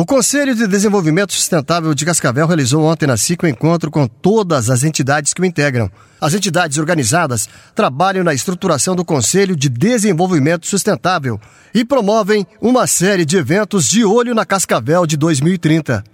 O Conselho de Desenvolvimento Sustentável de Cascavel realizou ontem na SIC um encontro com todas as entidades que o integram. As entidades organizadas trabalham na estruturação do Conselho de Desenvolvimento Sustentável e promovem uma série de eventos de olho na Cascavel de 2030.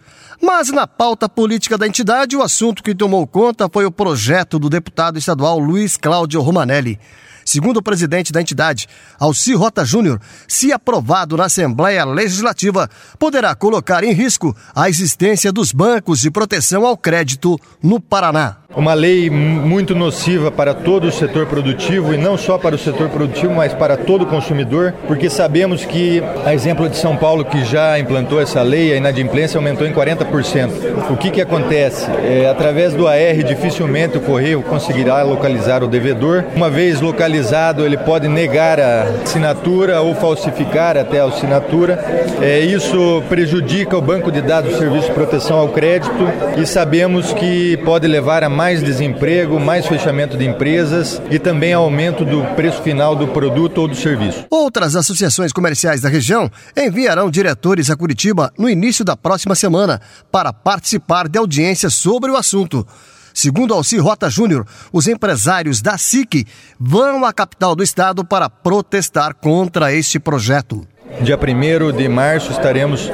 Mas na pauta política da entidade, o assunto que tomou conta foi o projeto do deputado estadual Luiz Cláudio Romanelli. Segundo o presidente da entidade, Alci Rota Júnior, se aprovado na Assembleia Legislativa, poderá colocar em risco a existência dos bancos de proteção ao crédito no Paraná. Uma lei muito nociva para todo o setor produtivo e não só para o setor produtivo, mas para todo o consumidor, porque sabemos que, a exemplo de São Paulo, que já implantou essa lei, a inadimplência aumentou em 40%. O que, que acontece? É, através do AR, dificilmente o correio conseguirá localizar o devedor. Uma vez localizado, ele pode negar a assinatura ou falsificar até a assinatura. É, isso prejudica o banco de dados do Serviço de Proteção ao Crédito e sabemos que pode levar a mais mais desemprego, mais fechamento de empresas e também aumento do preço final do produto ou do serviço. Outras associações comerciais da região enviarão diretores a Curitiba no início da próxima semana para participar de audiência sobre o assunto. Segundo Alci Rota Júnior, os empresários da SIC vão à capital do estado para protestar contra este projeto. Dia 1 de março estaremos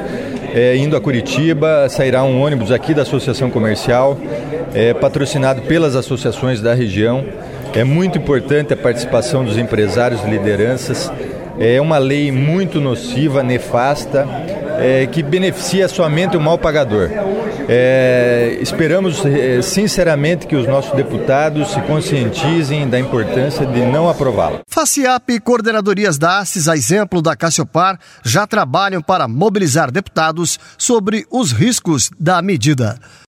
é, indo a Curitiba, sairá um ônibus aqui da Associação Comercial, é, patrocinado pelas associações da região. É muito importante a participação dos empresários e lideranças. É uma lei muito nociva, nefasta, é, que beneficia somente o mal pagador. É, esperamos é, sinceramente que os nossos deputados se conscientizem da importância de não aprová-la. FACIAP e coordenadorias da ACES, a exemplo da Cassiopar, já trabalham para mobilizar deputados sobre os riscos da medida.